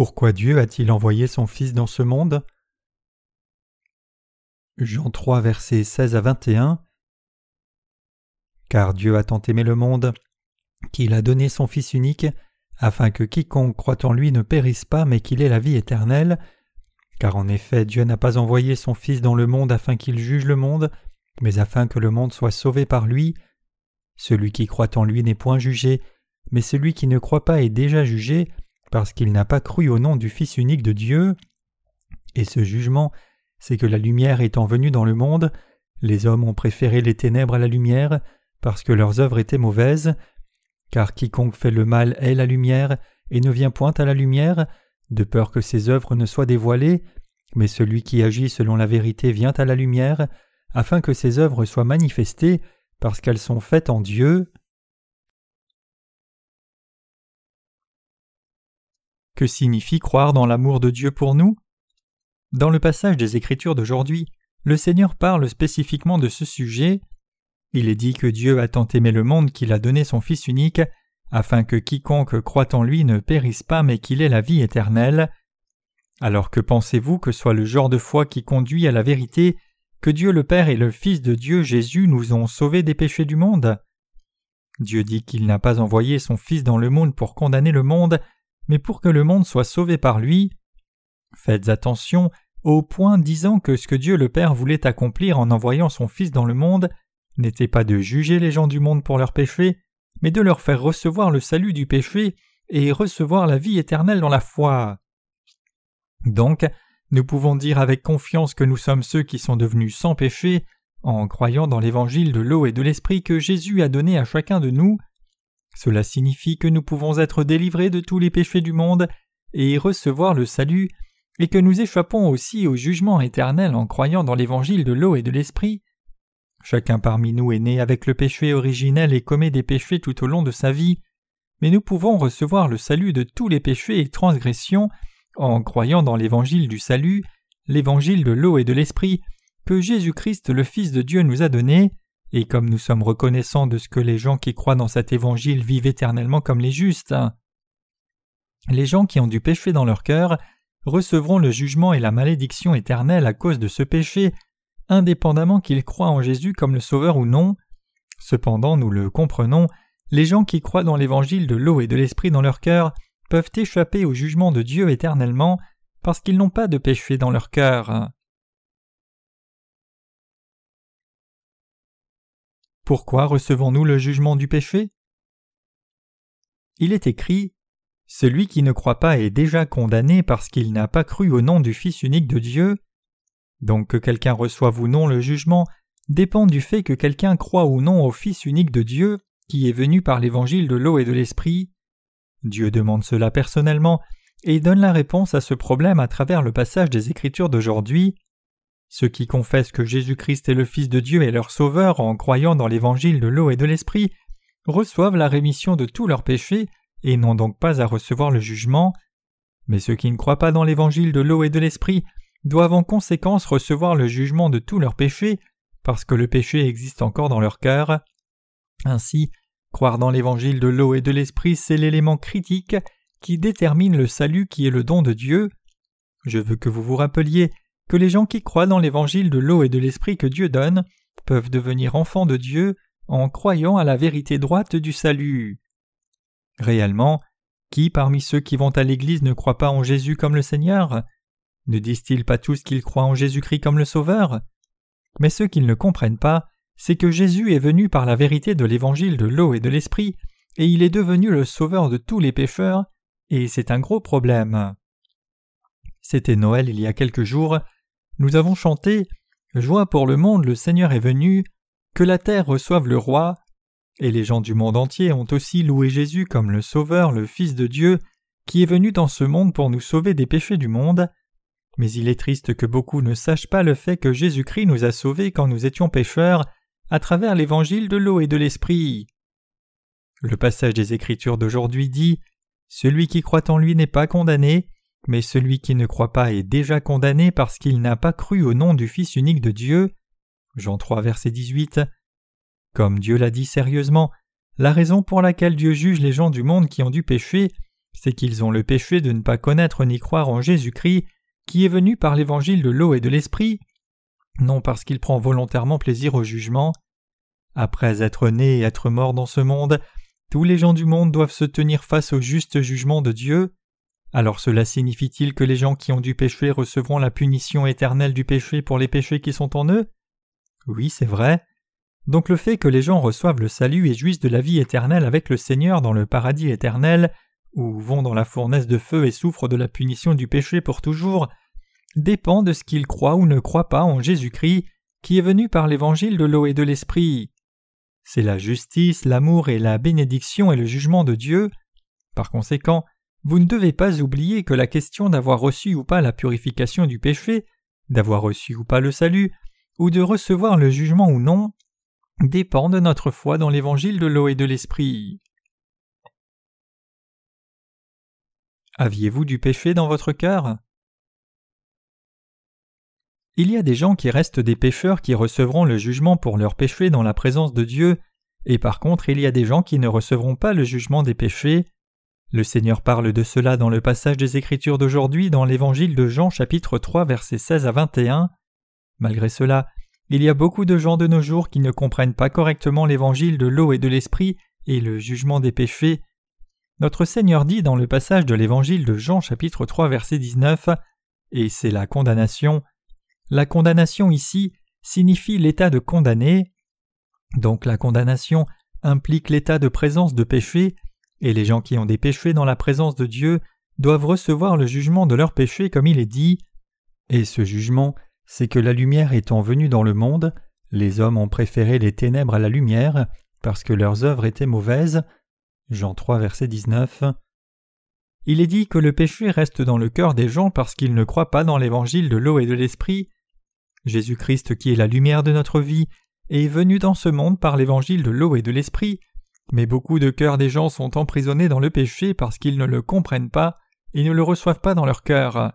Pourquoi Dieu a-t-il envoyé son Fils dans ce monde? Jean 3 versets 16 à 21 Car Dieu a tant aimé le monde qu'il a donné son Fils unique, afin que quiconque croit en lui ne périsse pas, mais qu'il ait la vie éternelle. Car en effet Dieu n'a pas envoyé son Fils dans le monde afin qu'il juge le monde, mais afin que le monde soit sauvé par lui. Celui qui croit en lui n'est point jugé, mais celui qui ne croit pas est déjà jugé, parce qu'il n'a pas cru au nom du Fils unique de Dieu. Et ce jugement, c'est que la lumière étant venue dans le monde, les hommes ont préféré les ténèbres à la lumière, parce que leurs œuvres étaient mauvaises. Car quiconque fait le mal est la lumière, et ne vient point à la lumière, de peur que ses œuvres ne soient dévoilées, mais celui qui agit selon la vérité vient à la lumière, afin que ses œuvres soient manifestées, parce qu'elles sont faites en Dieu. Que signifie croire dans l'amour de Dieu pour nous? Dans le passage des Écritures d'aujourd'hui, le Seigneur parle spécifiquement de ce sujet. Il est dit que Dieu a tant aimé le monde qu'il a donné son Fils unique, afin que quiconque croit en lui ne périsse pas mais qu'il ait la vie éternelle. Alors que pensez-vous que soit le genre de foi qui conduit à la vérité que Dieu le Père et le Fils de Dieu Jésus nous ont sauvés des péchés du monde? Dieu dit qu'il n'a pas envoyé son Fils dans le monde pour condamner le monde, mais pour que le monde soit sauvé par lui. Faites attention au point disant que ce que Dieu le Père voulait accomplir en envoyant son Fils dans le monde n'était pas de juger les gens du monde pour leurs péchés, mais de leur faire recevoir le salut du péché et recevoir la vie éternelle dans la foi. Donc, nous pouvons dire avec confiance que nous sommes ceux qui sont devenus sans péché en croyant dans l'évangile de l'eau et de l'esprit que Jésus a donné à chacun de nous, cela signifie que nous pouvons être délivrés de tous les péchés du monde et recevoir le salut, et que nous échappons aussi au jugement éternel en croyant dans l'évangile de l'eau et de l'esprit. Chacun parmi nous est né avec le péché originel et commet des péchés tout au long de sa vie, mais nous pouvons recevoir le salut de tous les péchés et transgressions en croyant dans l'évangile du salut, l'évangile de l'eau et de l'esprit, que Jésus-Christ le Fils de Dieu nous a donné, et comme nous sommes reconnaissants de ce que les gens qui croient dans cet évangile vivent éternellement comme les justes, les gens qui ont du péché dans leur cœur recevront le jugement et la malédiction éternelle à cause de ce péché, indépendamment qu'ils croient en Jésus comme le Sauveur ou non. Cependant, nous le comprenons, les gens qui croient dans l'évangile de l'eau et de l'esprit dans leur cœur peuvent échapper au jugement de Dieu éternellement parce qu'ils n'ont pas de péché dans leur cœur. Pourquoi recevons-nous le jugement du péché? Il est écrit Celui qui ne croit pas est déjà condamné parce qu'il n'a pas cru au nom du Fils unique de Dieu. Donc que quelqu'un reçoive ou non le jugement dépend du fait que quelqu'un croit ou non au Fils unique de Dieu qui est venu par l'évangile de l'eau et de l'esprit. Dieu demande cela personnellement et donne la réponse à ce problème à travers le passage des Écritures d'aujourd'hui. Ceux qui confessent que Jésus-Christ est le Fils de Dieu et leur Sauveur en croyant dans l'évangile de l'eau et de l'Esprit reçoivent la rémission de tous leurs péchés et n'ont donc pas à recevoir le jugement. Mais ceux qui ne croient pas dans l'évangile de l'eau et de l'Esprit doivent en conséquence recevoir le jugement de tous leurs péchés parce que le péché existe encore dans leur cœur. Ainsi, croire dans l'évangile de l'eau et de l'Esprit, c'est l'élément critique qui détermine le salut qui est le don de Dieu. Je veux que vous vous rappeliez que les gens qui croient dans l'évangile de l'eau et de l'esprit que Dieu donne peuvent devenir enfants de Dieu en croyant à la vérité droite du salut. Réellement, qui parmi ceux qui vont à l'Église ne croit pas en Jésus comme le Seigneur? Ne disent-ils pas tous qu'ils croient en Jésus-Christ comme le Sauveur? Mais ceux qui ne comprennent pas, c'est que Jésus est venu par la vérité de l'évangile de l'eau et de l'esprit, et il est devenu le Sauveur de tous les pécheurs, et c'est un gros problème. C'était Noël il y a quelques jours, nous avons chanté Joie pour le monde, le Seigneur est venu, que la terre reçoive le roi, et les gens du monde entier ont aussi loué Jésus comme le Sauveur, le Fils de Dieu, qui est venu dans ce monde pour nous sauver des péchés du monde. Mais il est triste que beaucoup ne sachent pas le fait que Jésus-Christ nous a sauvés quand nous étions pécheurs, à travers l'évangile de l'eau et de l'esprit. Le passage des Écritures d'aujourd'hui dit Celui qui croit en lui n'est pas condamné, mais celui qui ne croit pas est déjà condamné parce qu'il n'a pas cru au nom du Fils unique de Dieu. Jean 3 verset 18. Comme Dieu l'a dit sérieusement, la raison pour laquelle Dieu juge les gens du monde qui ont du péché c'est qu'ils ont le péché de ne pas connaître ni croire en Jésus-Christ, qui est venu par l'évangile de l'eau et de l'esprit, non parce qu'il prend volontairement plaisir au jugement. Après être né et être mort dans ce monde, tous les gens du monde doivent se tenir face au juste jugement de Dieu. Alors cela signifie-t-il que les gens qui ont du péché recevront la punition éternelle du péché pour les péchés qui sont en eux? Oui, c'est vrai. Donc le fait que les gens reçoivent le salut et jouissent de la vie éternelle avec le Seigneur dans le paradis éternel, ou vont dans la fournaise de feu et souffrent de la punition du péché pour toujours, dépend de ce qu'ils croient ou ne croient pas en Jésus-Christ, qui est venu par l'évangile de l'eau et de l'esprit. C'est la justice, l'amour et la bénédiction et le jugement de Dieu. Par conséquent, vous ne devez pas oublier que la question d'avoir reçu ou pas la purification du péché, d'avoir reçu ou pas le salut, ou de recevoir le jugement ou non, dépend de notre foi dans l'évangile de l'eau et de l'esprit. Aviez-vous du péché dans votre cœur? Il y a des gens qui restent des pécheurs qui recevront le jugement pour leurs péchés dans la présence de Dieu, et par contre il y a des gens qui ne recevront pas le jugement des péchés. Le Seigneur parle de cela dans le passage des Écritures d'aujourd'hui dans l'Évangile de Jean chapitre 3 versets 16 à 21. Malgré cela, il y a beaucoup de gens de nos jours qui ne comprennent pas correctement l'Évangile de l'eau et de l'Esprit et le jugement des péchés. Notre Seigneur dit dans le passage de l'Évangile de Jean chapitre 3 verset 19 Et c'est la condamnation. La condamnation ici signifie l'état de condamné. Donc la condamnation implique l'état de présence de péché et les gens qui ont des péchés dans la présence de Dieu doivent recevoir le jugement de leurs péchés comme il est dit. Et ce jugement, c'est que la lumière étant venue dans le monde, les hommes ont préféré les ténèbres à la lumière, parce que leurs œuvres étaient mauvaises. Jean 3, verset 19. Il est dit que le péché reste dans le cœur des gens parce qu'ils ne croient pas dans l'évangile de l'eau et de l'esprit. Jésus-Christ, qui est la lumière de notre vie, est venu dans ce monde par l'évangile de l'eau et de l'esprit, mais beaucoup de cœurs des gens sont emprisonnés dans le péché parce qu'ils ne le comprennent pas et ne le reçoivent pas dans leur cœur.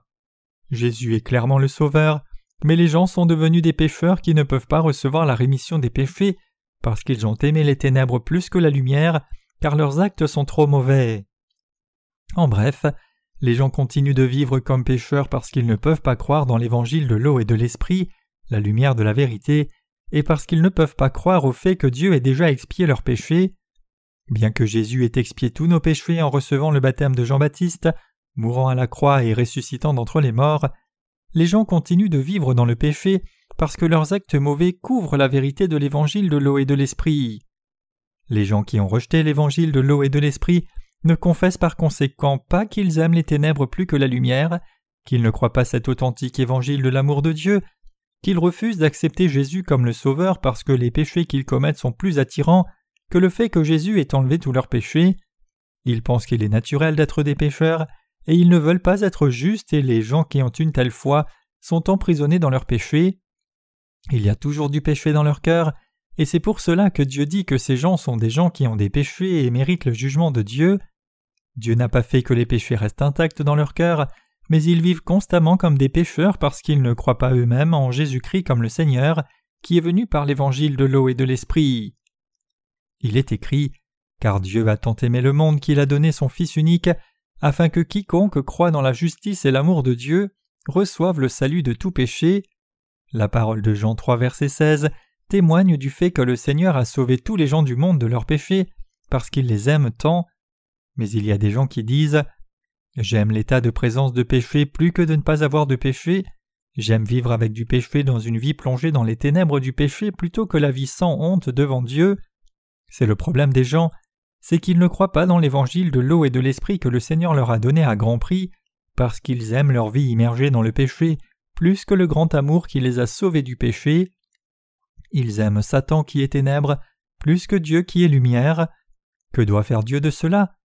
Jésus est clairement le Sauveur, mais les gens sont devenus des pécheurs qui ne peuvent pas recevoir la rémission des péchés parce qu'ils ont aimé les ténèbres plus que la lumière, car leurs actes sont trop mauvais. En bref, les gens continuent de vivre comme pécheurs parce qu'ils ne peuvent pas croire dans l'évangile de l'eau et de l'esprit, la lumière de la vérité, et parce qu'ils ne peuvent pas croire au fait que Dieu ait déjà expié leurs péchés. Bien que Jésus ait expié tous nos péchés en recevant le baptême de Jean-Baptiste, mourant à la croix et ressuscitant d'entre les morts, les gens continuent de vivre dans le péché parce que leurs actes mauvais couvrent la vérité de l'évangile de l'eau et de l'esprit. Les gens qui ont rejeté l'évangile de l'eau et de l'esprit ne confessent par conséquent pas qu'ils aiment les ténèbres plus que la lumière, qu'ils ne croient pas cet authentique évangile de l'amour de Dieu, qu'ils refusent d'accepter Jésus comme le Sauveur parce que les péchés qu'ils commettent sont plus attirants que le fait que Jésus ait enlevé tous leurs péchés. Ils pensent qu'il est naturel d'être des pécheurs, et ils ne veulent pas être justes, et les gens qui ont une telle foi sont emprisonnés dans leurs péchés. Il y a toujours du péché dans leur cœur, et c'est pour cela que Dieu dit que ces gens sont des gens qui ont des péchés et méritent le jugement de Dieu. Dieu n'a pas fait que les péchés restent intacts dans leur cœur, mais ils vivent constamment comme des pécheurs parce qu'ils ne croient pas eux-mêmes en Jésus-Christ comme le Seigneur, qui est venu par l'évangile de l'eau et de l'esprit. Il est écrit Car Dieu a tant aimé le monde qu'il a donné son Fils unique, afin que quiconque croit dans la justice et l'amour de Dieu reçoive le salut de tout péché. La parole de Jean 3 verset 16 témoigne du fait que le Seigneur a sauvé tous les gens du monde de leurs péchés, parce qu'il les aime tant. Mais il y a des gens qui disent J'aime l'état de présence de péché plus que de ne pas avoir de péché. J'aime vivre avec du péché dans une vie plongée dans les ténèbres du péché plutôt que la vie sans honte devant Dieu. C'est le problème des gens, c'est qu'ils ne croient pas dans l'évangile de l'eau et de l'esprit que le Seigneur leur a donné à grand prix, parce qu'ils aiment leur vie immergée dans le péché plus que le grand amour qui les a sauvés du péché. Ils aiment Satan qui est ténèbre plus que Dieu qui est lumière. Que doit faire Dieu de cela?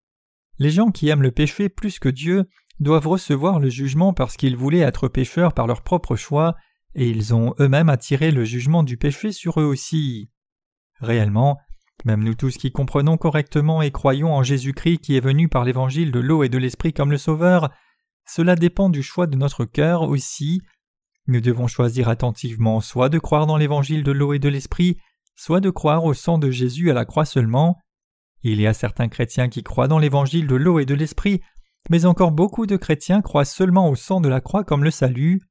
Les gens qui aiment le péché plus que Dieu doivent recevoir le jugement parce qu'ils voulaient être pécheurs par leur propre choix, et ils ont eux-mêmes attiré le jugement du péché sur eux aussi. Réellement, même nous tous qui comprenons correctement et croyons en Jésus-Christ qui est venu par l'évangile de l'eau et de l'esprit comme le Sauveur, cela dépend du choix de notre cœur aussi. Nous devons choisir attentivement soit de croire dans l'évangile de l'eau et de l'esprit, soit de croire au sang de Jésus à la croix seulement. Il y a certains chrétiens qui croient dans l'évangile de l'eau et de l'esprit, mais encore beaucoup de chrétiens croient seulement au sang de la croix comme le salut.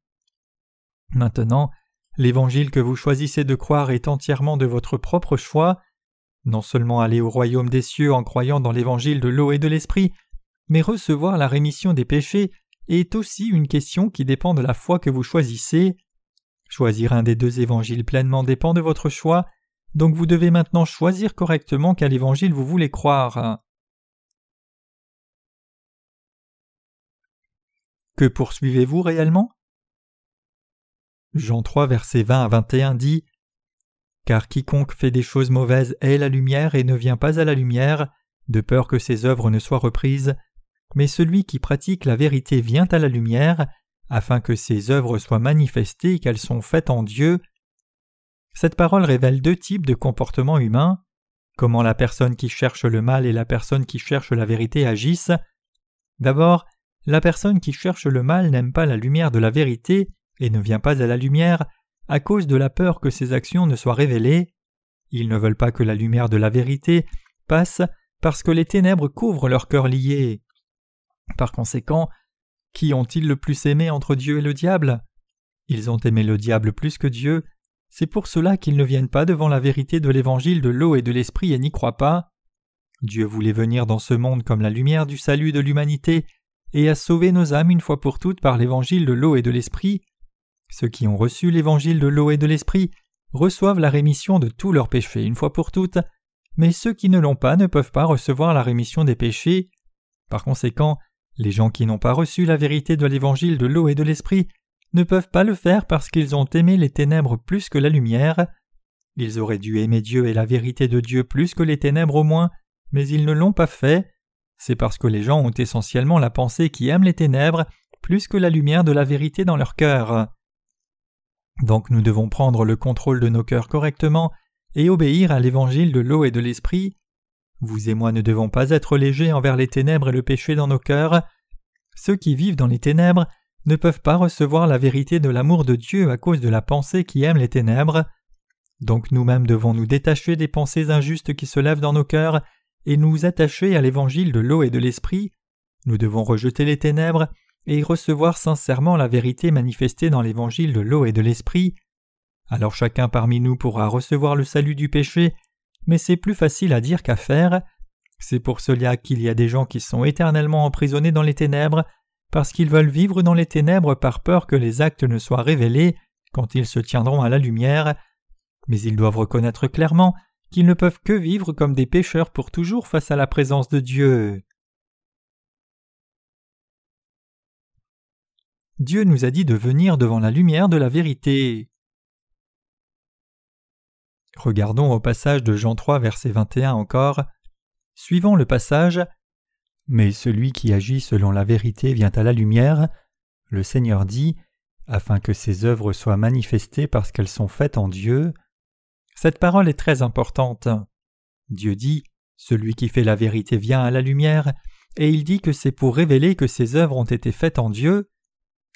Maintenant, l'évangile que vous choisissez de croire est entièrement de votre propre choix. Non seulement aller au royaume des cieux en croyant dans l'évangile de l'eau et de l'esprit, mais recevoir la rémission des péchés est aussi une question qui dépend de la foi que vous choisissez. Choisir un des deux évangiles pleinement dépend de votre choix, donc vous devez maintenant choisir correctement quel évangile vous voulez croire. Que poursuivez-vous réellement? Jean 3 versets 20 à 21 dit Car quiconque fait des choses mauvaises est la lumière et ne vient pas à la lumière, de peur que ses œuvres ne soient reprises, mais celui qui pratique la vérité vient à la lumière, afin que ses œuvres soient manifestées qu'elles sont faites en Dieu. Cette parole révèle deux types de comportements humains, comment la personne qui cherche le mal et la personne qui cherche la vérité agissent. D'abord, la personne qui cherche le mal n'aime pas la lumière de la vérité et ne vient pas à la lumière à cause de la peur que ses actions ne soient révélées. Ils ne veulent pas que la lumière de la vérité passe parce que les ténèbres couvrent leur cœur lié. Par conséquent, qui ont-ils le plus aimé entre Dieu et le diable? Ils ont aimé le diable plus que Dieu, c'est pour cela qu'ils ne viennent pas devant la vérité de l'évangile de l'eau et de l'esprit et n'y croient pas. Dieu voulait venir dans ce monde comme la lumière du salut de l'humanité et a sauvé nos âmes une fois pour toutes par l'évangile de l'eau et de l'esprit. Ceux qui ont reçu l'évangile de l'eau et de l'esprit reçoivent la rémission de tous leurs péchés une fois pour toutes, mais ceux qui ne l'ont pas ne peuvent pas recevoir la rémission des péchés. Par conséquent, les gens qui n'ont pas reçu la vérité de l'évangile de l'eau et de l'esprit ne peuvent pas le faire parce qu'ils ont aimé les ténèbres plus que la lumière. Ils auraient dû aimer Dieu et la vérité de Dieu plus que les ténèbres au moins, mais ils ne l'ont pas fait. C'est parce que les gens ont essentiellement la pensée qui aime les ténèbres plus que la lumière de la vérité dans leur cœur. Donc nous devons prendre le contrôle de nos cœurs correctement et obéir à l'évangile de l'eau et de l'esprit. Vous et moi ne devons pas être légers envers les ténèbres et le péché dans nos cœurs. Ceux qui vivent dans les ténèbres ne peuvent pas recevoir la vérité de l'amour de Dieu à cause de la pensée qui aime les ténèbres. Donc nous-mêmes devons nous détacher des pensées injustes qui se lèvent dans nos cœurs et nous attacher à l'évangile de l'eau et de l'esprit. Nous devons rejeter les ténèbres et recevoir sincèrement la vérité manifestée dans l'évangile de l'eau et de l'esprit. Alors chacun parmi nous pourra recevoir le salut du péché mais c'est plus facile à dire qu'à faire. C'est pour cela qu'il y a des gens qui sont éternellement emprisonnés dans les ténèbres, parce qu'ils veulent vivre dans les ténèbres par peur que les actes ne soient révélés quand ils se tiendront à la lumière, mais ils doivent reconnaître clairement qu'ils ne peuvent que vivre comme des pécheurs pour toujours face à la présence de Dieu. Dieu nous a dit de venir devant la lumière de la vérité. Regardons au passage de Jean 3 verset 21 encore. Suivons le passage. Mais celui qui agit selon la vérité vient à la lumière. Le Seigneur dit, afin que ses œuvres soient manifestées parce qu'elles sont faites en Dieu. Cette parole est très importante. Dieu dit, Celui qui fait la vérité vient à la lumière, et il dit que c'est pour révéler que ses œuvres ont été faites en Dieu.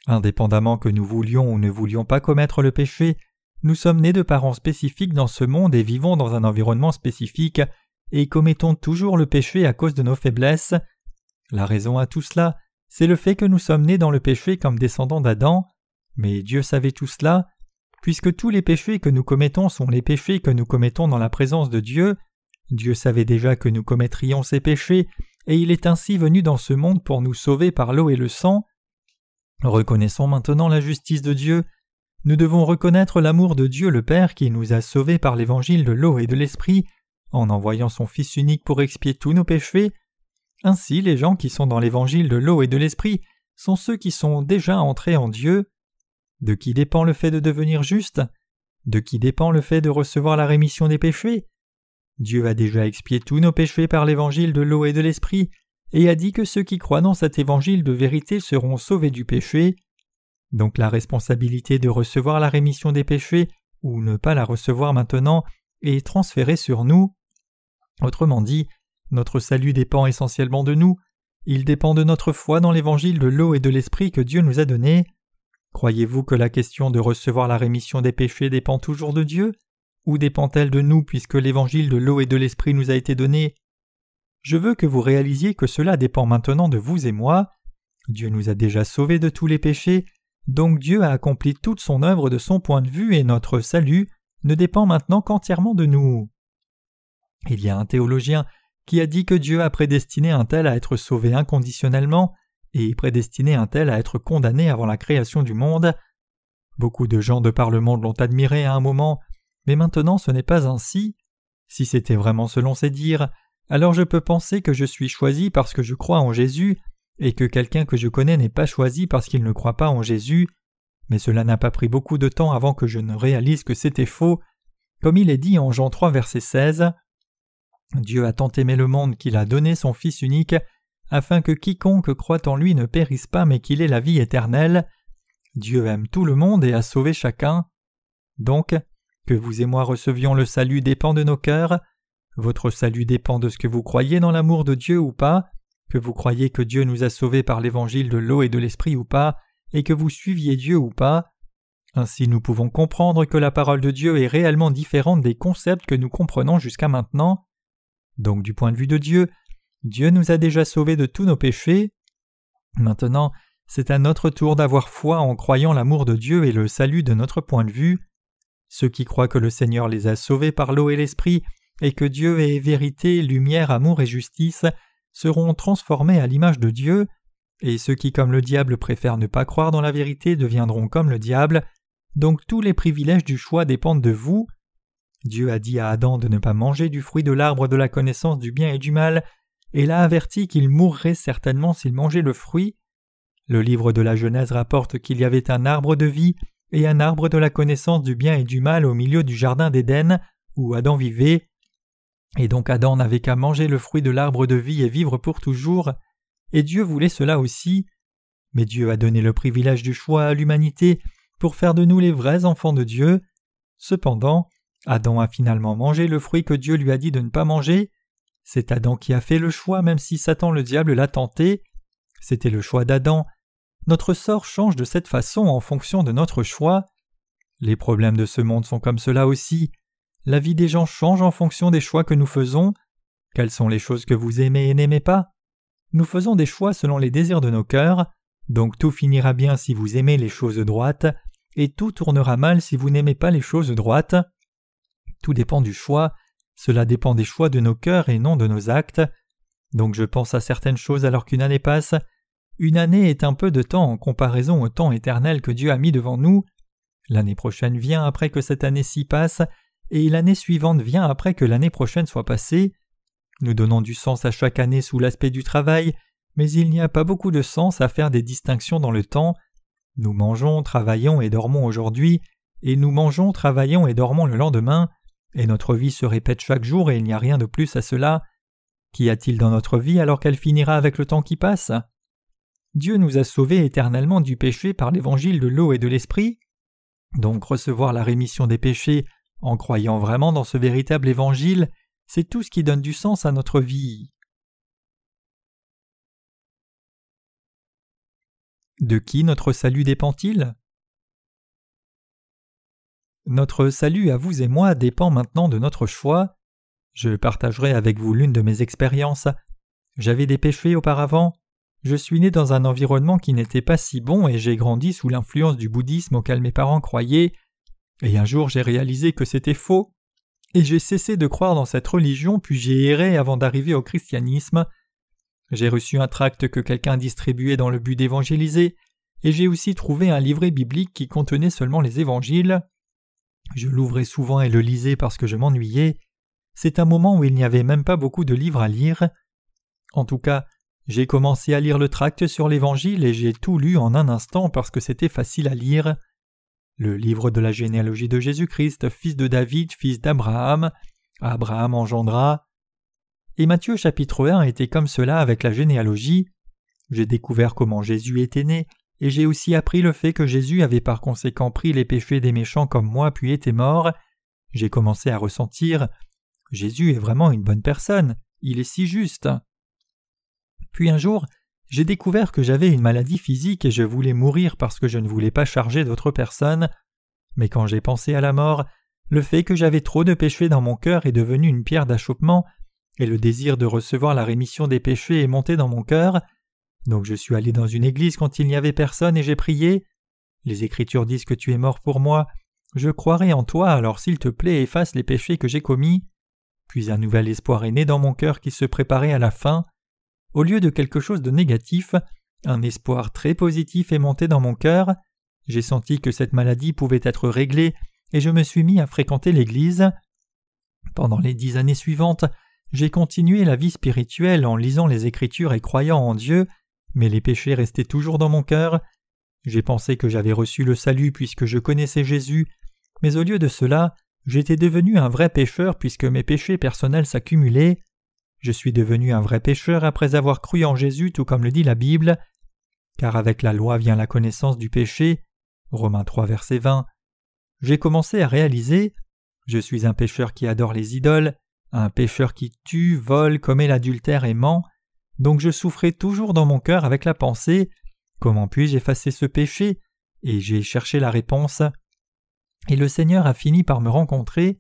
Indépendamment que nous voulions ou ne voulions pas commettre le péché, nous sommes nés de parents spécifiques dans ce monde et vivons dans un environnement spécifique et commettons toujours le péché à cause de nos faiblesses. La raison à tout cela, c'est le fait que nous sommes nés dans le péché comme descendants d'Adam, mais Dieu savait tout cela, puisque tous les péchés que nous commettons sont les péchés que nous commettons dans la présence de Dieu, Dieu savait déjà que nous commettrions ces péchés, et il est ainsi venu dans ce monde pour nous sauver par l'eau et le sang. Reconnaissons maintenant la justice de Dieu, nous devons reconnaître l'amour de Dieu le Père qui nous a sauvés par l'évangile de l'eau et de l'esprit, en envoyant son Fils unique pour expier tous nos péchés. Ainsi les gens qui sont dans l'évangile de l'eau et de l'esprit sont ceux qui sont déjà entrés en Dieu. De qui dépend le fait de devenir juste? De qui dépend le fait de recevoir la rémission des péchés? Dieu a déjà expié tous nos péchés par l'évangile de l'eau et de l'esprit, et a dit que ceux qui croient dans cet évangile de vérité seront sauvés du péché. Donc la responsabilité de recevoir la rémission des péchés ou ne pas la recevoir maintenant est transférée sur nous. Autrement dit, notre salut dépend essentiellement de nous, il dépend de notre foi dans l'évangile de l'eau et de l'esprit que Dieu nous a donné. Croyez-vous que la question de recevoir la rémission des péchés dépend toujours de Dieu? Ou dépend-elle de nous puisque l'évangile de l'eau et de l'esprit nous a été donné? Je veux que vous réalisiez que cela dépend maintenant de vous et moi. Dieu nous a déjà sauvés de tous les péchés, donc Dieu a accompli toute son œuvre de son point de vue et notre salut ne dépend maintenant qu'entièrement de nous. Il y a un théologien qui a dit que Dieu a prédestiné un tel à être sauvé inconditionnellement et prédestiné un tel à être condamné avant la création du monde. Beaucoup de gens de par le monde l'ont admiré à un moment, mais maintenant ce n'est pas ainsi. Si c'était vraiment selon ses dires, alors je peux penser que je suis choisi parce que je crois en Jésus, et que quelqu'un que je connais n'est pas choisi parce qu'il ne croit pas en Jésus, mais cela n'a pas pris beaucoup de temps avant que je ne réalise que c'était faux, comme il est dit en Jean 3 verset 16. Dieu a tant aimé le monde qu'il a donné son Fils unique, afin que quiconque croit en lui ne périsse pas mais qu'il ait la vie éternelle. Dieu aime tout le monde et a sauvé chacun. Donc, que vous et moi recevions le salut dépend de nos cœurs. Votre salut dépend de ce que vous croyez dans l'amour de Dieu ou pas, que vous croyez que Dieu nous a sauvés par l'évangile de l'eau et de l'esprit ou pas, et que vous suiviez Dieu ou pas. Ainsi nous pouvons comprendre que la parole de Dieu est réellement différente des concepts que nous comprenons jusqu'à maintenant. Donc du point de vue de Dieu, Dieu nous a déjà sauvés de tous nos péchés. Maintenant, c'est à notre tour d'avoir foi en croyant l'amour de Dieu et le salut de notre point de vue. Ceux qui croient que le Seigneur les a sauvés par l'eau et l'esprit, et que Dieu est vérité, lumière, amour et justice, seront transformés à l'image de Dieu, et ceux qui, comme le diable, préfèrent ne pas croire dans la vérité deviendront comme le diable, donc tous les privilèges du choix dépendent de vous. Dieu a dit à Adam de ne pas manger du fruit de l'arbre de la connaissance du bien et du mal, et l'a averti qu'il mourrait certainement s'il mangeait le fruit. Le livre de la Genèse rapporte qu'il y avait un arbre de vie et un arbre de la connaissance du bien et du mal au milieu du jardin d'Éden, où Adam vivait. Et donc Adam n'avait qu'à manger le fruit de l'arbre de vie et vivre pour toujours, et Dieu voulait cela aussi. Mais Dieu a donné le privilège du choix à l'humanité pour faire de nous les vrais enfants de Dieu. Cependant, Adam a finalement mangé le fruit que Dieu lui a dit de ne pas manger. C'est Adam qui a fait le choix même si Satan le diable l'a tenté. C'était le choix d'Adam. Notre sort change de cette façon en fonction de notre choix. Les problèmes de ce monde sont comme cela aussi. La vie des gens change en fonction des choix que nous faisons. Quelles sont les choses que vous aimez et n'aimez pas? Nous faisons des choix selon les désirs de nos cœurs, donc tout finira bien si vous aimez les choses droites, et tout tournera mal si vous n'aimez pas les choses droites. Tout dépend du choix, cela dépend des choix de nos cœurs et non de nos actes. Donc je pense à certaines choses alors qu'une année passe. Une année est un peu de temps en comparaison au temps éternel que Dieu a mis devant nous. L'année prochaine vient après que cette année-ci passe, et l'année suivante vient après que l'année prochaine soit passée. Nous donnons du sens à chaque année sous l'aspect du travail, mais il n'y a pas beaucoup de sens à faire des distinctions dans le temps. Nous mangeons, travaillons et dormons aujourd'hui, et nous mangeons, travaillons et dormons le lendemain, et notre vie se répète chaque jour et il n'y a rien de plus à cela. Qu'y a-t-il dans notre vie alors qu'elle finira avec le temps qui passe? Dieu nous a sauvés éternellement du péché par l'évangile de l'eau et de l'esprit. Donc recevoir la rémission des péchés en croyant vraiment dans ce véritable évangile, c'est tout ce qui donne du sens à notre vie. De qui notre salut dépend-il? Notre salut à vous et moi dépend maintenant de notre choix. Je partagerai avec vous l'une de mes expériences. J'avais des péchés auparavant. Je suis né dans un environnement qui n'était pas si bon et j'ai grandi sous l'influence du bouddhisme auquel mes parents croyaient. Et un jour j'ai réalisé que c'était faux, et j'ai cessé de croire dans cette religion, puis j'ai erré avant d'arriver au christianisme. J'ai reçu un tract que quelqu'un distribuait dans le but d'évangéliser, et j'ai aussi trouvé un livret biblique qui contenait seulement les évangiles. Je l'ouvrais souvent et le lisais parce que je m'ennuyais. C'est un moment où il n'y avait même pas beaucoup de livres à lire. En tout cas, j'ai commencé à lire le tract sur l'Évangile et j'ai tout lu en un instant parce que c'était facile à lire le livre de la généalogie de Jésus-Christ, fils de David, fils d'Abraham. Abraham engendra. Et Matthieu chapitre 1 était comme cela avec la généalogie. J'ai découvert comment Jésus était né, et j'ai aussi appris le fait que Jésus avait par conséquent pris les péchés des méchants comme moi puis était mort. J'ai commencé à ressentir Jésus est vraiment une bonne personne, il est si juste. Puis un jour, j'ai découvert que j'avais une maladie physique et je voulais mourir parce que je ne voulais pas charger d'autres personnes. Mais quand j'ai pensé à la mort, le fait que j'avais trop de péchés dans mon cœur est devenu une pierre d'achoppement, et le désir de recevoir la rémission des péchés est monté dans mon cœur. Donc je suis allé dans une église quand il n'y avait personne et j'ai prié. Les Écritures disent que tu es mort pour moi. Je croirai en toi, alors s'il te plaît, efface les péchés que j'ai commis. Puis un nouvel espoir est né dans mon cœur qui se préparait à la fin. Au lieu de quelque chose de négatif, un espoir très positif est monté dans mon cœur. J'ai senti que cette maladie pouvait être réglée et je me suis mis à fréquenter l'Église. Pendant les dix années suivantes, j'ai continué la vie spirituelle en lisant les Écritures et croyant en Dieu, mais les péchés restaient toujours dans mon cœur. J'ai pensé que j'avais reçu le salut puisque je connaissais Jésus, mais au lieu de cela, j'étais devenu un vrai pécheur puisque mes péchés personnels s'accumulaient. Je suis devenu un vrai pécheur après avoir cru en Jésus tout comme le dit la Bible, car avec la loi vient la connaissance du péché. Romains 3 verset 20. J'ai commencé à réaliser je suis un pécheur qui adore les idoles, un pécheur qui tue, vole, commet l'adultère et ment, donc je souffrais toujours dans mon cœur avec la pensée Comment puis-je effacer ce péché? Et j'ai cherché la réponse. Et le Seigneur a fini par me rencontrer.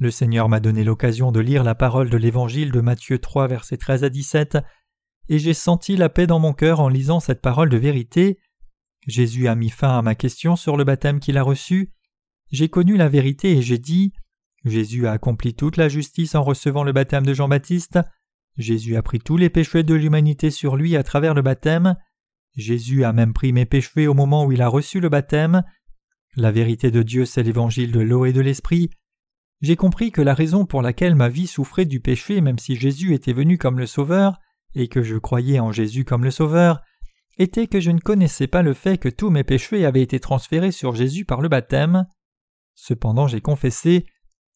Le Seigneur m'a donné l'occasion de lire la parole de l'Évangile de Matthieu 3, versets 13 à 17, et j'ai senti la paix dans mon cœur en lisant cette parole de vérité. Jésus a mis fin à ma question sur le baptême qu'il a reçu. J'ai connu la vérité et j'ai dit Jésus a accompli toute la justice en recevant le baptême de Jean-Baptiste. Jésus a pris tous les péchés de l'humanité sur lui à travers le baptême. Jésus a même pris mes péchés au moment où il a reçu le baptême. La vérité de Dieu, c'est l'évangile de l'eau et de l'esprit. J'ai compris que la raison pour laquelle ma vie souffrait du péché, même si Jésus était venu comme le Sauveur, et que je croyais en Jésus comme le Sauveur, était que je ne connaissais pas le fait que tous mes péchés avaient été transférés sur Jésus par le baptême. Cependant j'ai confessé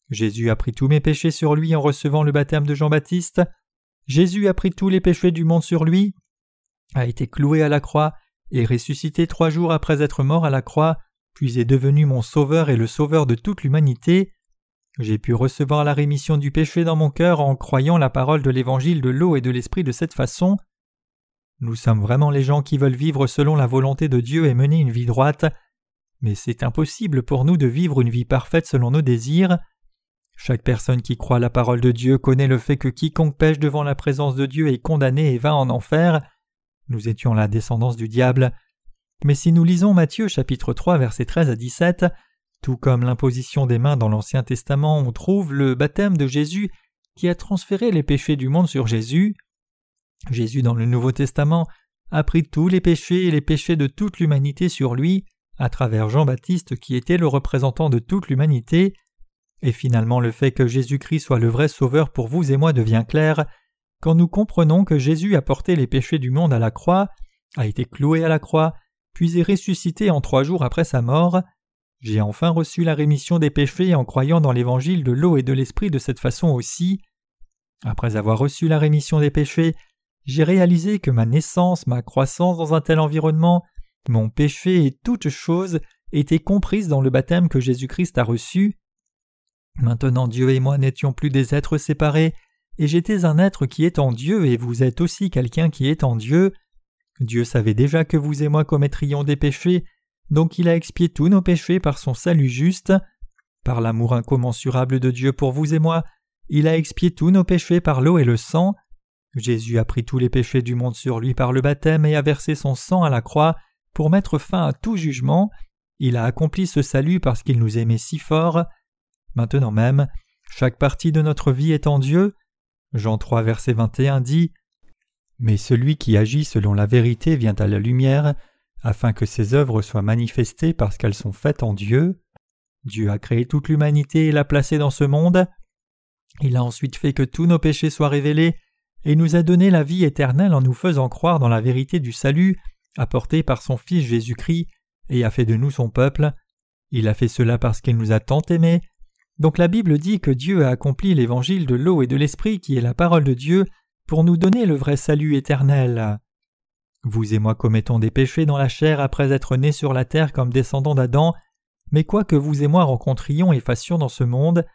Jésus a pris tous mes péchés sur lui en recevant le baptême de Jean-Baptiste. Jésus a pris tous les péchés du monde sur lui a été cloué à la croix et ressuscité trois jours après être mort à la croix, puis est devenu mon sauveur et le sauveur de toute l'humanité. J'ai pu recevoir la rémission du péché dans mon cœur en croyant la parole de l'évangile de l'eau et de l'esprit de cette façon. Nous sommes vraiment les gens qui veulent vivre selon la volonté de Dieu et mener une vie droite, mais c'est impossible pour nous de vivre une vie parfaite selon nos désirs. Chaque personne qui croit la parole de Dieu connaît le fait que quiconque pêche devant la présence de Dieu est condamné et va en enfer. Nous étions la descendance du diable. Mais si nous lisons Matthieu chapitre 3 versets 13 à 17, tout comme l'imposition des mains dans l'Ancien Testament, on trouve le baptême de Jésus qui a transféré les péchés du monde sur Jésus. Jésus dans le Nouveau Testament a pris tous les péchés et les péchés de toute l'humanité sur lui, à travers Jean-Baptiste qui était le représentant de toute l'humanité, et finalement le fait que Jésus-Christ soit le vrai Sauveur pour vous et moi devient clair, quand nous comprenons que Jésus a porté les péchés du monde à la croix, a été cloué à la croix, puis est ressuscité en trois jours après sa mort, j'ai enfin reçu la rémission des péchés en croyant dans l'évangile de l'eau et de l'esprit de cette façon aussi. Après avoir reçu la rémission des péchés, j'ai réalisé que ma naissance, ma croissance dans un tel environnement, mon péché et toutes choses étaient comprises dans le baptême que Jésus-Christ a reçu. Maintenant Dieu et moi n'étions plus des êtres séparés, et j'étais un être qui est en Dieu, et vous êtes aussi quelqu'un qui est en Dieu. Dieu savait déjà que vous et moi commettrions des péchés, donc il a expié tous nos péchés par son salut juste. Par l'amour incommensurable de Dieu pour vous et moi, il a expié tous nos péchés par l'eau et le sang. Jésus a pris tous les péchés du monde sur lui par le baptême et a versé son sang à la croix pour mettre fin à tout jugement. Il a accompli ce salut parce qu'il nous aimait si fort. Maintenant même, chaque partie de notre vie est en Dieu. Jean 3 verset 21 dit Mais celui qui agit selon la vérité vient à la lumière, afin que ses œuvres soient manifestées parce qu'elles sont faites en Dieu. Dieu a créé toute l'humanité et l'a placée dans ce monde. Il a ensuite fait que tous nos péchés soient révélés et nous a donné la vie éternelle en nous faisant croire dans la vérité du salut apporté par son Fils Jésus-Christ et a fait de nous son peuple. Il a fait cela parce qu'il nous a tant aimés donc la Bible dit que Dieu a accompli l'évangile de l'eau et de l'esprit qui est la parole de Dieu pour nous donner le vrai salut éternel. Vous et moi commettons des péchés dans la chair après être nés sur la terre comme descendants d'Adam, mais quoi que vous et moi rencontrions et fassions dans ce monde,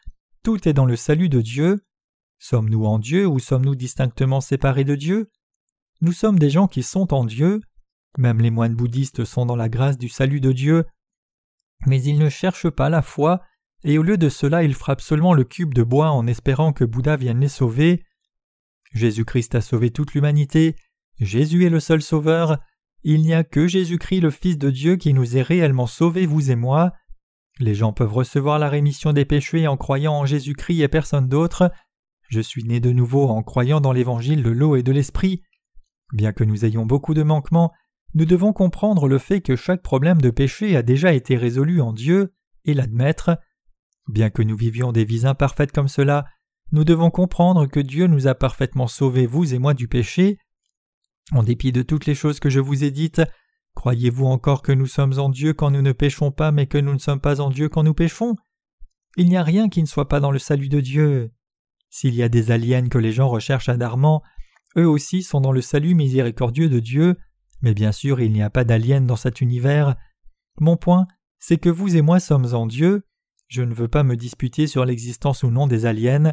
tout est dans le salut de Dieu. Sommes-nous en Dieu ou sommes-nous distinctement séparés de Dieu? Nous sommes des gens qui sont en Dieu, même les moines bouddhistes sont dans la grâce du salut de Dieu, mais ils ne cherchent pas la foi, et au lieu de cela ils frappent seulement le cube de bois en espérant que Bouddha vienne les sauver. Jésus-Christ a sauvé toute l'humanité, Jésus est le seul sauveur, il n'y a que Jésus-Christ le Fils de Dieu qui nous ait réellement sauvés, vous et moi. Les gens peuvent recevoir la rémission des péchés en croyant en Jésus-Christ et personne d'autre. Je suis né de nouveau en croyant dans l'évangile de l'eau et de l'esprit. Bien que nous ayons beaucoup de manquements, nous devons comprendre le fait que chaque problème de péché a déjà été résolu en Dieu et l'admettre. Bien que nous vivions des vies imparfaites comme cela, nous devons comprendre que Dieu nous a parfaitement sauvés, vous et moi, du péché. En dépit de toutes les choses que je vous ai dites, croyez-vous encore que nous sommes en Dieu quand nous ne péchons pas, mais que nous ne sommes pas en Dieu quand nous péchons? Il n'y a rien qui ne soit pas dans le salut de Dieu. S'il y a des aliens que les gens recherchent ardemment, eux aussi sont dans le salut miséricordieux de Dieu, mais bien sûr il n'y a pas d'aliens dans cet univers. Mon point, c'est que vous et moi sommes en Dieu. Je ne veux pas me disputer sur l'existence ou non des aliens.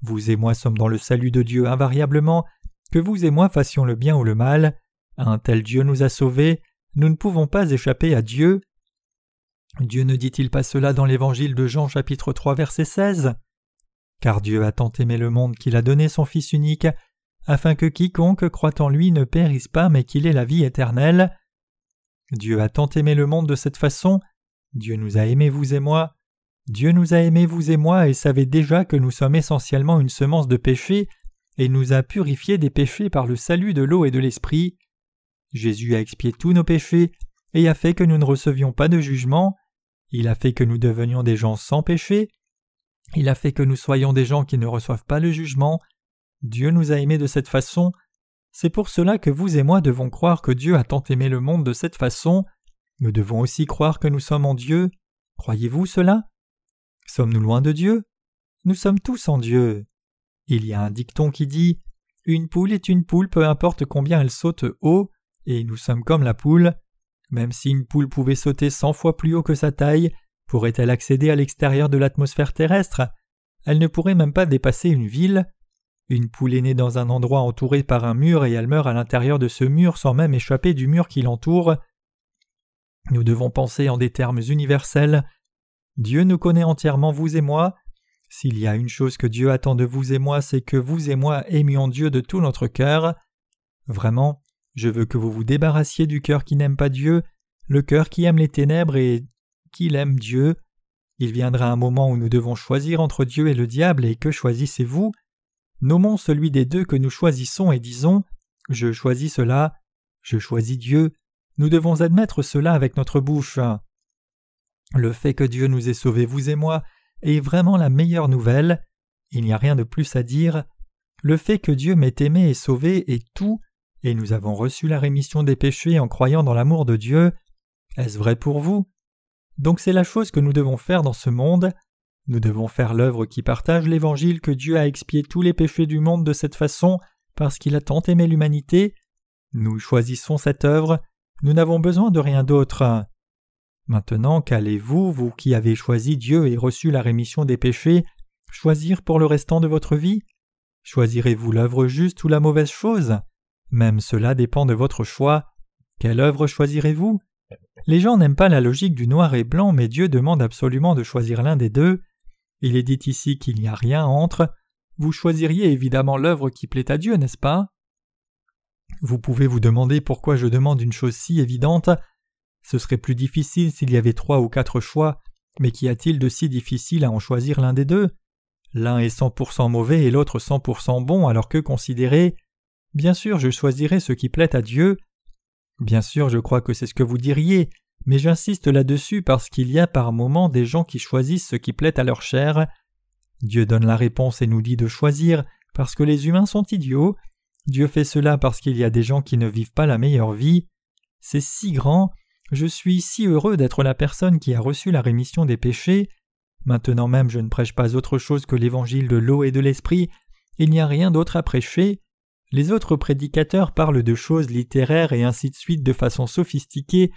Vous et moi sommes dans le salut de Dieu invariablement, que vous et moi fassions le bien ou le mal. Un tel Dieu nous a sauvés, nous ne pouvons pas échapper à Dieu. Dieu ne dit-il pas cela dans l'évangile de Jean chapitre 3 verset 16 Car Dieu a tant aimé le monde qu'il a donné son Fils unique, afin que quiconque croit en lui ne périsse pas mais qu'il ait la vie éternelle. Dieu a tant aimé le monde de cette façon, Dieu nous a aimés vous et moi, Dieu nous a aimés vous et moi et savait déjà que nous sommes essentiellement une semence de péché et nous a purifiés des péchés par le salut de l'eau et de l'esprit. Jésus a expié tous nos péchés et a fait que nous ne recevions pas de jugement, il a fait que nous devenions des gens sans péché, il a fait que nous soyons des gens qui ne reçoivent pas le jugement, Dieu nous a aimés de cette façon, c'est pour cela que vous et moi devons croire que Dieu a tant aimé le monde de cette façon, nous devons aussi croire que nous sommes en Dieu. Croyez-vous cela? Sommes-nous loin de Dieu? Nous sommes tous en Dieu. Il y a un dicton qui dit Une poule est une poule peu importe combien elle saute haut, et nous sommes comme la poule. Même si une poule pouvait sauter cent fois plus haut que sa taille, pourrait-elle accéder à l'extérieur de l'atmosphère terrestre? Elle ne pourrait même pas dépasser une ville. Une poule est née dans un endroit entouré par un mur et elle meurt à l'intérieur de ce mur sans même échapper du mur qui l'entoure. Nous devons penser en des termes universels. Dieu nous connaît entièrement, vous et moi. S'il y a une chose que Dieu attend de vous et moi, c'est que vous et moi aimions Dieu de tout notre cœur. Vraiment, je veux que vous vous débarrassiez du cœur qui n'aime pas Dieu, le cœur qui aime les ténèbres et qui l'aime Dieu. Il viendra un moment où nous devons choisir entre Dieu et le diable, et que choisissez-vous? Nommons celui des deux que nous choisissons et disons Je choisis cela, je choisis Dieu. Nous devons admettre cela avec notre bouche. Le fait que Dieu nous ait sauvés, vous et moi, est vraiment la meilleure nouvelle. Il n'y a rien de plus à dire. Le fait que Dieu m'ait aimé et sauvé est tout, et nous avons reçu la rémission des péchés en croyant dans l'amour de Dieu. Est-ce vrai pour vous? Donc c'est la chose que nous devons faire dans ce monde. Nous devons faire l'œuvre qui partage l'Évangile que Dieu a expié tous les péchés du monde de cette façon parce qu'il a tant aimé l'humanité. Nous choisissons cette œuvre, nous n'avons besoin de rien d'autre. Maintenant, qu'allez-vous, vous qui avez choisi Dieu et reçu la rémission des péchés, choisir pour le restant de votre vie? Choisirez-vous l'œuvre juste ou la mauvaise chose? Même cela dépend de votre choix. Quelle œuvre choisirez-vous? Les gens n'aiment pas la logique du noir et blanc, mais Dieu demande absolument de choisir l'un des deux. Il est dit ici qu'il n'y a rien entre. Vous choisiriez évidemment l'œuvre qui plaît à Dieu, n'est-ce pas? Vous pouvez vous demander pourquoi je demande une chose si évidente. Ce serait plus difficile s'il y avait trois ou quatre choix, mais qu'y a-t-il de si difficile à en choisir l'un des deux? L'un est cent pour cent mauvais et l'autre cent pour cent bon, alors que considérez Bien sûr, je choisirai ce qui plaît à Dieu. Bien sûr, je crois que c'est ce que vous diriez, mais j'insiste là-dessus parce qu'il y a par moments des gens qui choisissent ce qui plaît à leur chair. Dieu donne la réponse et nous dit de choisir parce que les humains sont idiots. Dieu fait cela parce qu'il y a des gens qui ne vivent pas la meilleure vie. C'est si grand. Je suis si heureux d'être la personne qui a reçu la rémission des péchés. Maintenant même je ne prêche pas autre chose que l'évangile de l'eau et de l'esprit. Il n'y a rien d'autre à prêcher. Les autres prédicateurs parlent de choses littéraires et ainsi de suite de façon sophistiquée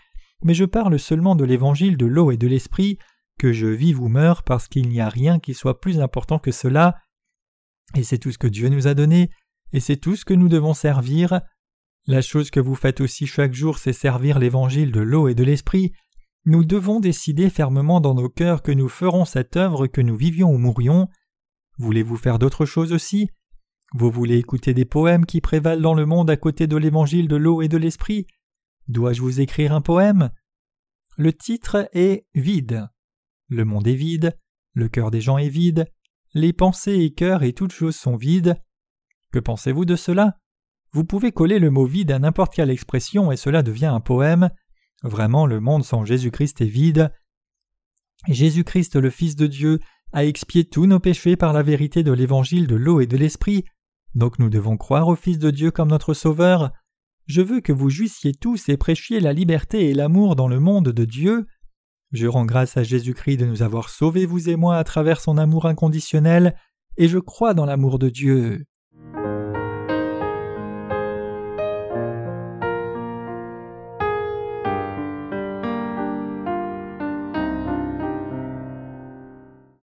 mais je parle seulement de l'évangile de l'eau et de l'esprit, que je vive ou meure parce qu'il n'y a rien qui soit plus important que cela, et c'est tout ce que Dieu nous a donné, et c'est tout ce que nous devons servir. La chose que vous faites aussi chaque jour, c'est servir l'évangile de l'eau et de l'esprit. Nous devons décider fermement dans nos cœurs que nous ferons cette œuvre que nous vivions ou mourions. Voulez-vous faire d'autres choses aussi? Vous voulez écouter des poèmes qui prévalent dans le monde à côté de l'évangile de l'eau et de l'esprit? Dois-je vous écrire un poème? Le titre est Vide. Le monde est vide, le cœur des gens est vide, les pensées et cœurs et toutes choses sont vides. Que pensez-vous de cela? Vous pouvez coller le mot vide à n'importe quelle expression et cela devient un poème. Vraiment, le monde sans Jésus-Christ est vide. Jésus-Christ, le Fils de Dieu, a expié tous nos péchés par la vérité de l'évangile de l'eau et de l'esprit. Donc nous devons croire au Fils de Dieu comme notre Sauveur. Je veux que vous jouissiez tous et prêchiez la liberté et l'amour dans le monde de Dieu. Je rends grâce à Jésus-Christ de nous avoir sauvés, vous et moi, à travers son amour inconditionnel, et je crois dans l'amour de Dieu.